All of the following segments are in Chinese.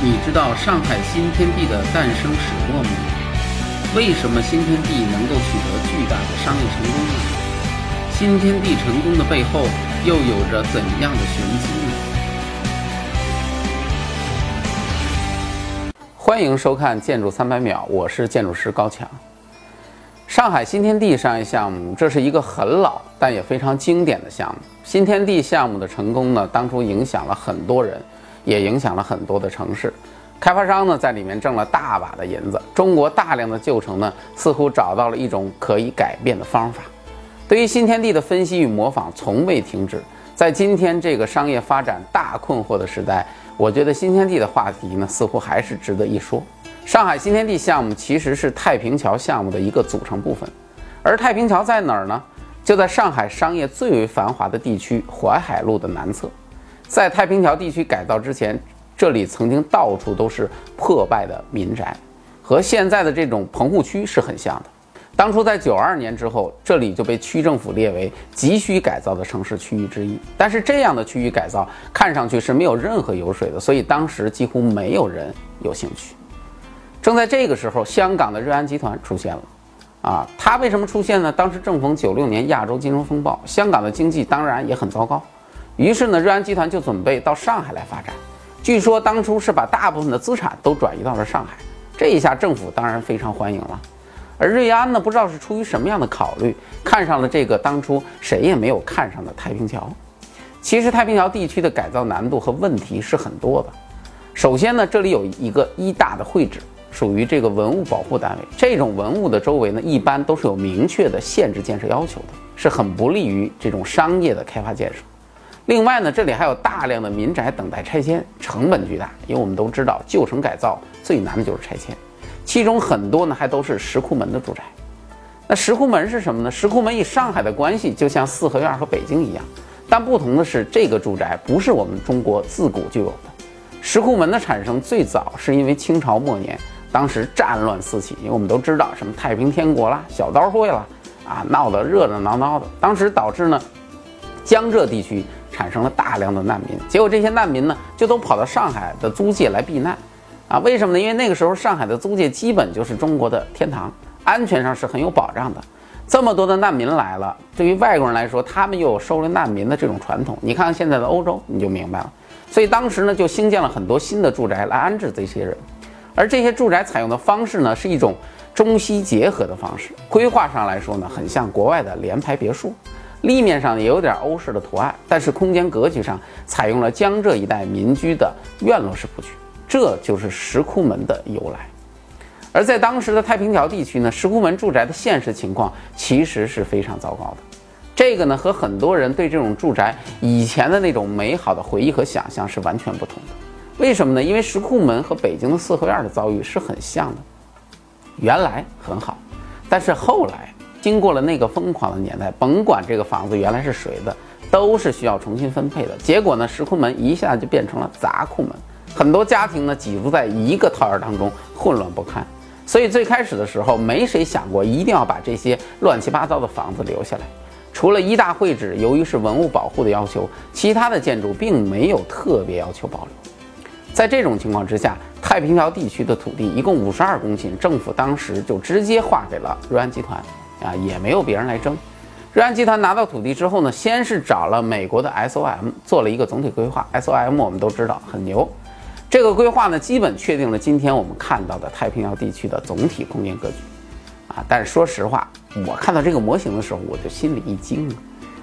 你知道上海新天地的诞生始末吗？为什么新天地能够取得巨大的商业成功呢？新天地成功的背后又有着怎样的玄机呢？欢迎收看《建筑三百秒》，我是建筑师高强。上海新天地商业项目，这是一个很老但也非常经典的项目。新天地项目的成功呢，当初影响了很多人。也影响了很多的城市，开发商呢在里面挣了大把的银子。中国大量的旧城呢，似乎找到了一种可以改变的方法。对于新天地的分析与模仿从未停止。在今天这个商业发展大困惑的时代，我觉得新天地的话题呢，似乎还是值得一说。上海新天地项目其实是太平桥项目的一个组成部分，而太平桥在哪儿呢？就在上海商业最为繁华的地区淮海路的南侧。在太平桥地区改造之前，这里曾经到处都是破败的民宅，和现在的这种棚户区是很像的。当初在九二年之后，这里就被区政府列为急需改造的城市区域之一。但是这样的区域改造看上去是没有任何油水的，所以当时几乎没有人有兴趣。正在这个时候，香港的瑞安集团出现了。啊，它为什么出现呢？当时正逢九六年亚洲金融风暴，香港的经济当然也很糟糕。于是呢，瑞安集团就准备到上海来发展。据说当初是把大部分的资产都转移到了上海。这一下政府当然非常欢迎了。而瑞安呢，不知道是出于什么样的考虑，看上了这个当初谁也没有看上的太平桥。其实太平桥地区的改造难度和问题是很多的。首先呢，这里有一个一大的会址，属于这个文物保护单位。这种文物的周围呢，一般都是有明确的限制建设要求的，是很不利于这种商业的开发建设。另外呢，这里还有大量的民宅等待拆迁，成本巨大。因为我们都知道，旧城改造最难的就是拆迁，其中很多呢还都是石库门的住宅。那石库门是什么呢？石库门与上海的关系就像四合院和北京一样，但不同的是，这个住宅不是我们中国自古就有的。石库门的产生最早是因为清朝末年，当时战乱四起，因为我们都知道什么太平天国啦、小刀会啦，啊，闹得热热闹闹的，当时导致呢江浙地区。产生了大量的难民，结果这些难民呢，就都跑到上海的租界来避难，啊，为什么呢？因为那个时候上海的租界基本就是中国的天堂，安全上是很有保障的。这么多的难民来了，对于外国人来说，他们又有收留难民的这种传统。你看看现在的欧洲，你就明白了。所以当时呢，就兴建了很多新的住宅来安置这些人，而这些住宅采用的方式呢，是一种中西结合的方式。规划上来说呢，很像国外的联排别墅。立面上也有点欧式的图案，但是空间格局上采用了江浙一带民居的院落式布局，这就是石库门的由来。而在当时的太平桥地区呢，石库门住宅的现实情况其实是非常糟糕的。这个呢，和很多人对这种住宅以前的那种美好的回忆和想象是完全不同的。为什么呢？因为石库门和北京的四合院的遭遇是很像的。原来很好，但是后来。经过了那个疯狂的年代，甭管这个房子原来是谁的，都是需要重新分配的。结果呢，石库门一下就变成了杂库门，很多家庭呢挤入在一个套院当中，混乱不堪。所以最开始的时候，没谁想过一定要把这些乱七八糟的房子留下来。除了一大会址，由于是文物保护的要求，其他的建筑并没有特别要求保留。在这种情况之下，太平桥地区的土地一共五十二公顷，政府当时就直接划给了瑞安集团。啊，也没有别人来争。瑞安集团拿到土地之后呢，先是找了美国的 SOM 做了一个总体规划。SOM 我们都知道很牛，这个规划呢，基本确定了今天我们看到的太平洋地区的总体空间格局。啊，但是说实话，我看到这个模型的时候，我就心里一惊。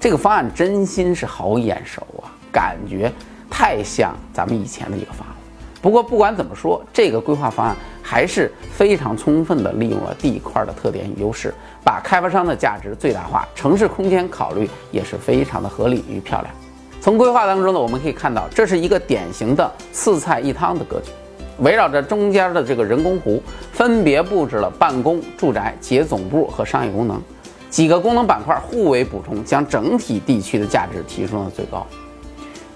这个方案真心是好眼熟啊，感觉太像咱们以前的一个方案。不过不管怎么说，这个规划方案还是非常充分地利用了地块的特点与优势，把开发商的价值最大化，城市空间考虑也是非常的合理与漂亮。从规划当中呢，我们可以看到，这是一个典型的四菜一汤的格局，围绕着中间的这个人工湖，分别布置了办公、住宅、企业总部和商业功能几个功能板块互为补充，将整体地区的价值提升到最高。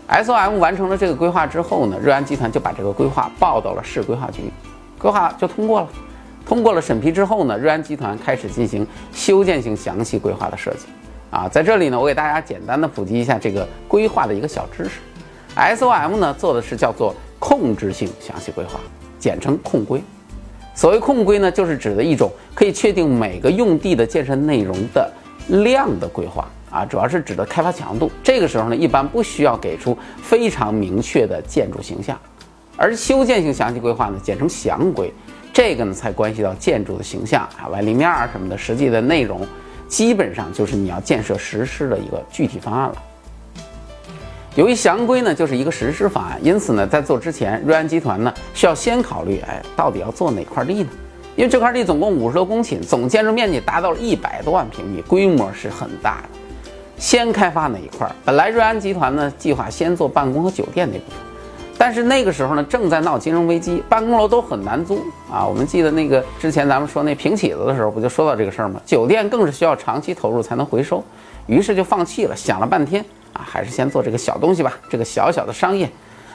SOM 完成了这个规划之后呢，瑞安集团就把这个规划报到了市规划局，规划就通过了。通过了审批之后呢，瑞安集团开始进行修建性详细规划的设计。啊，在这里呢，我给大家简单的普及一下这个规划的一个小知识。SOM 呢做的是叫做控制性详细规划，简称控规。所谓控规呢，就是指的一种可以确定每个用地的建设内容的量的规划啊，主要是指的开发强度。这个时候呢，一般不需要给出非常明确的建筑形象，而修建性详细规划呢，简称详规，这个呢才关系到建筑的形象啊、外立面啊什么的，实际的内容基本上就是你要建设实施的一个具体方案了。由于详规呢就是一个实施方案，因此呢，在做之前，瑞安集团呢需要先考虑，哎，到底要做哪块地呢？因为这块地总共五十多公顷，总建筑面积达到了一百多万平米，规模是很大的。先开发哪一块？本来瑞安集团呢计划先做办公和酒店那部分，但是那个时候呢正在闹金融危机，办公楼都很难租啊。我们记得那个之前咱们说那平起子的时候，不就说到这个事儿吗？酒店更是需要长期投入才能回收，于是就放弃了，想了半天。啊，还是先做这个小东西吧，这个小小的商业，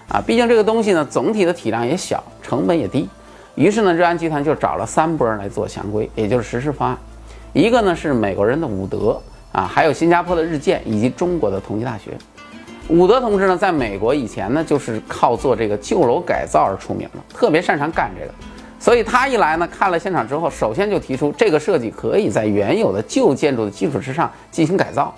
啊，毕竟这个东西呢，总体的体量也小，成本也低。于是呢，瑞安集团就找了三波人来做详规，也就是实施方案。一个呢是美国人的伍德啊，还有新加坡的日建以及中国的同济大学。伍德同志呢，在美国以前呢就是靠做这个旧楼改造而出名的，特别擅长干这个。所以他一来呢，看了现场之后，首先就提出这个设计可以在原有的旧建筑的基础之上进行改造。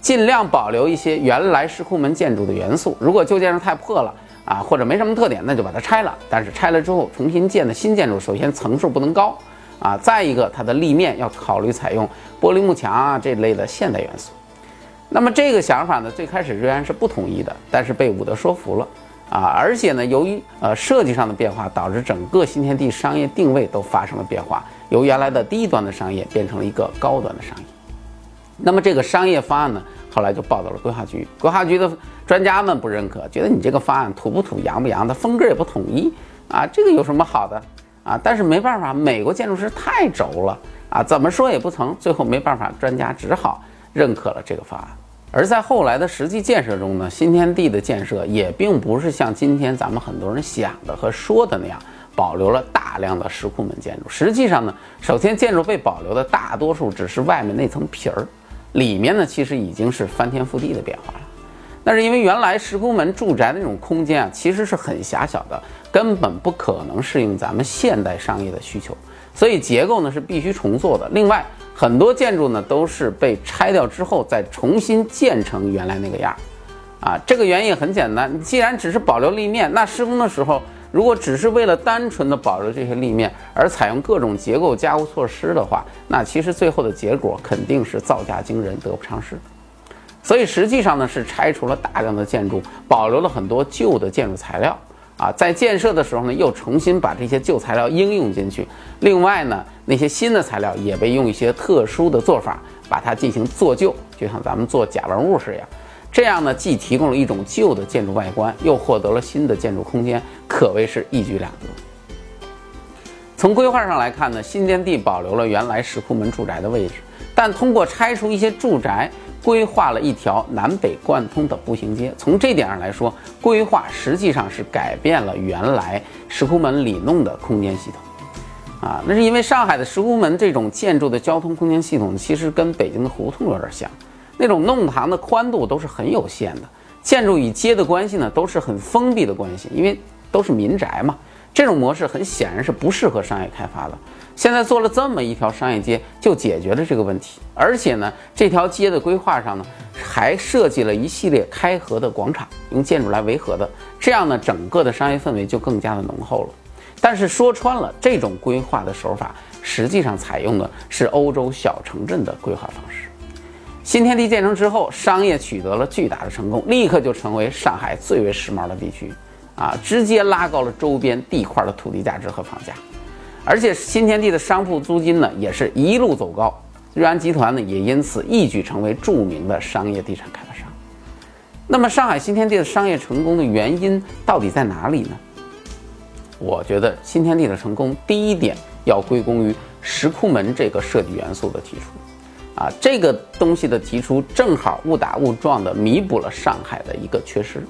尽量保留一些原来石库门建筑的元素。如果旧建筑太破了啊，或者没什么特点，那就把它拆了。但是拆了之后重新建的新建筑，首先层数不能高啊，再一个它的立面要考虑采用玻璃幕墙啊这类的现代元素。那么这个想法呢，最开始瑞安是不同意的，但是被伍德说服了啊。而且呢，由于呃设计上的变化，导致整个新天地商业定位都发生了变化，由原来的低端的商业变成了一个高端的商业。那么这个商业方案呢，后来就报到了规划局。规划局的专家们不认可，觉得你这个方案土不土、洋不洋的，风格也不统一啊，这个有什么好的啊？但是没办法，美国建筑师太轴了啊，怎么说也不成。最后没办法，专家只好认可了这个方案。而在后来的实际建设中呢，新天地的建设也并不是像今天咱们很多人想的和说的那样。保留了大量的石库门建筑。实际上呢，首先建筑被保留的大多数只是外面那层皮儿，里面呢其实已经是翻天覆地的变化了。那是因为原来石库门住宅的那种空间啊，其实是很狭小的，根本不可能适应咱们现代商业的需求，所以结构呢是必须重做的。另外，很多建筑呢都是被拆掉之后再重新建成原来那个样儿，啊，这个原因很简单，既然只是保留立面，那施工的时候。如果只是为了单纯的保留这些立面而采用各种结构加固措施的话，那其实最后的结果肯定是造价惊人，得不偿失。所以实际上呢，是拆除了大量的建筑，保留了很多旧的建筑材料啊，在建设的时候呢，又重新把这些旧材料应用进去。另外呢，那些新的材料也被用一些特殊的做法把它进行做旧，就像咱们做假文物似的。这样呢，既提供了一种旧的建筑外观，又获得了新的建筑空间，可谓是一举两得。从规划上来看呢，新天地保留了原来石库门住宅的位置，但通过拆除一些住宅，规划了一条南北贯通的步行街。从这点上来说，规划实际上是改变了原来石库门里弄的空间系统。啊，那是因为上海的石库门这种建筑的交通空间系统，其实跟北京的胡同有点像。那种弄堂的宽度都是很有限的，建筑与街的关系呢都是很封闭的关系，因为都是民宅嘛。这种模式很显然是不适合商业开发的。现在做了这么一条商业街，就解决了这个问题。而且呢，这条街的规划上呢，还设计了一系列开合的广场，用建筑来围合的，这样呢，整个的商业氛围就更加的浓厚了。但是说穿了，这种规划的手法实际上采用的是欧洲小城镇的规划方式。新天地建成之后，商业取得了巨大的成功，立刻就成为上海最为时髦的地区，啊，直接拉高了周边地块的土地价值和房价，而且新天地的商铺租金呢也是一路走高，瑞安集团呢也因此一举成为著名的商业地产开发商。那么，上海新天地的商业成功的原因到底在哪里呢？我觉得新天地的成功，第一点要归功于石库门这个设计元素的提出。啊，这个东西的提出正好误打误撞地弥补了上海的一个缺失。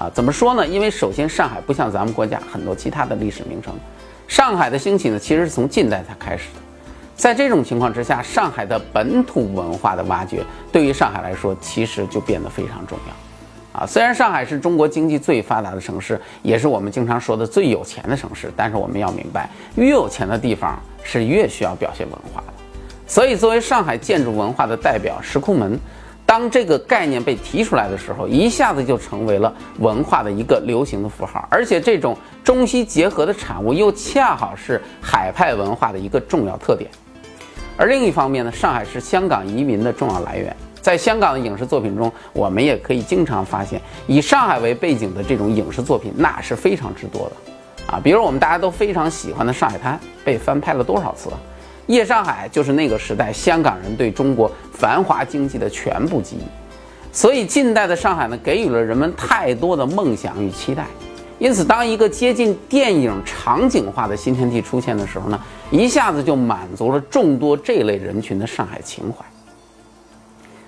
啊，怎么说呢？因为首先上海不像咱们国家很多其他的历史名城，上海的兴起呢其实是从近代才开始的。在这种情况之下，上海的本土文化的挖掘对于上海来说其实就变得非常重要。啊。虽然上海是中国经济最发达的城市，也是我们经常说的最有钱的城市，但是我们要明白，越有钱的地方是越需要表现文化的。所以，作为上海建筑文化的代表，石库门。当这个概念被提出来的时候，一下子就成为了文化的一个流行的符号，而且这种中西结合的产物又恰好是海派文化的一个重要特点。而另一方面呢，上海是香港移民的重要来源，在香港的影视作品中，我们也可以经常发现以上海为背景的这种影视作品，那是非常之多的啊。比如我们大家都非常喜欢的《上海滩》，被翻拍了多少次？夜上海就是那个时代香港人对中国繁华经济的全部记忆，所以近代的上海呢，给予了人们太多的梦想与期待。因此，当一个接近电影场景化的新天地出现的时候呢，一下子就满足了众多这类人群的上海情怀。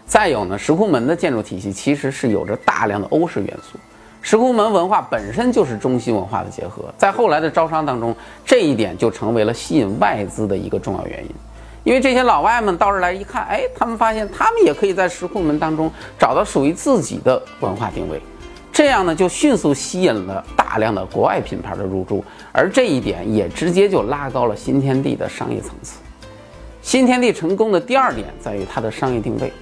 再有呢，石库门的建筑体系其实是有着大量的欧式元素。石库门文化本身就是中西文化的结合，在后来的招商当中，这一点就成为了吸引外资的一个重要原因。因为这些老外们到这儿来一看，哎，他们发现他们也可以在石库门当中找到属于自己的文化定位，这样呢就迅速吸引了大量的国外品牌的入驻，而这一点也直接就拉高了新天地的商业层次。新天地成功的第二点在于它的商业定位。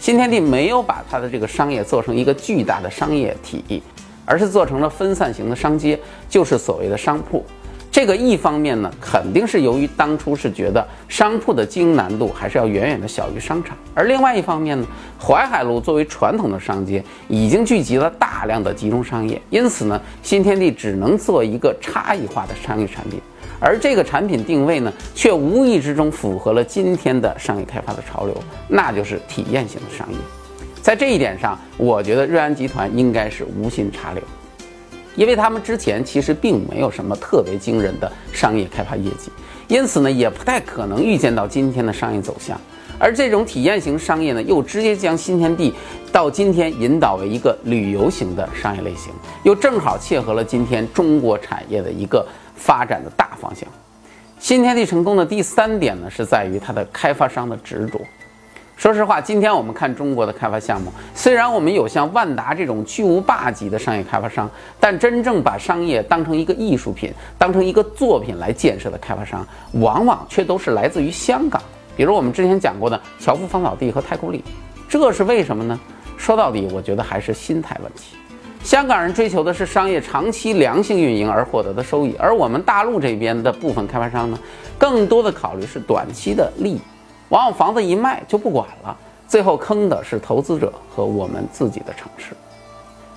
新天地没有把它的这个商业做成一个巨大的商业体，而是做成了分散型的商街，就是所谓的商铺。这个一方面呢，肯定是由于当初是觉得商铺的经营难度还是要远远的小于商场，而另外一方面呢，淮海路作为传统的商街，已经聚集了大量的集中商业，因此呢，新天地只能做一个差异化的商业产品。而这个产品定位呢，却无意之中符合了今天的商业开发的潮流，那就是体验型的商业。在这一点上，我觉得瑞安集团应该是无心插柳，因为他们之前其实并没有什么特别惊人的商业开发业绩，因此呢，也不太可能预见到今天的商业走向。而这种体验型商业呢，又直接将新天地到今天引导为一个旅游型的商业类型，又正好切合了今天中国产业的一个。发展的大方向，新天地成功的第三点呢，是在于它的开发商的执着。说实话，今天我们看中国的开发项目，虽然我们有像万达这种巨无霸级的商业开发商，但真正把商业当成一个艺术品、当成一个作品来建设的开发商，往往却都是来自于香港。比如我们之前讲过的侨富芳草地和太古里，这是为什么呢？说到底，我觉得还是心态问题。香港人追求的是商业长期良性运营而获得的收益，而我们大陆这边的部分开发商呢，更多的考虑是短期的利益，往往房子一卖就不管了，最后坑的是投资者和我们自己的城市。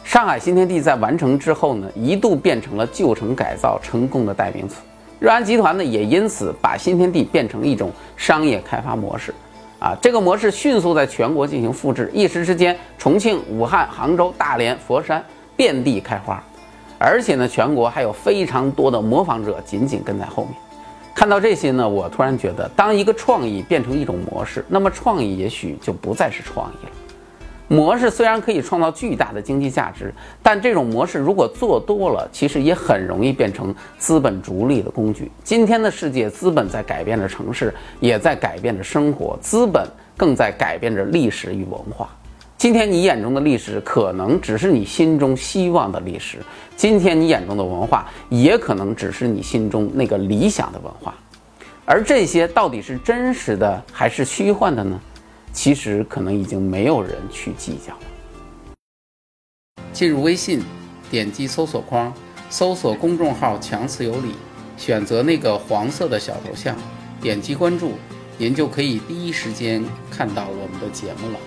上海新天地在完成之后呢，一度变成了旧城改造成功的代名词，瑞安集团呢也因此把新天地变成一种商业开发模式。啊，这个模式迅速在全国进行复制，一时之间，重庆、武汉、杭州、大连、佛山遍地开花，而且呢，全国还有非常多的模仿者紧紧跟在后面。看到这些呢，我突然觉得，当一个创意变成一种模式，那么创意也许就不再是创意了。模式虽然可以创造巨大的经济价值，但这种模式如果做多了，其实也很容易变成资本逐利的工具。今天的世界，资本在改变着城市，也在改变着生活，资本更在改变着历史与文化。今天你眼中的历史，可能只是你心中希望的历史；今天你眼中的文化，也可能只是你心中那个理想的文化。而这些到底是真实的还是虚幻的呢？其实可能已经没有人去计较了。进入微信，点击搜索框，搜索公众号“强词有理”，选择那个黄色的小头像，点击关注，您就可以第一时间看到我们的节目了。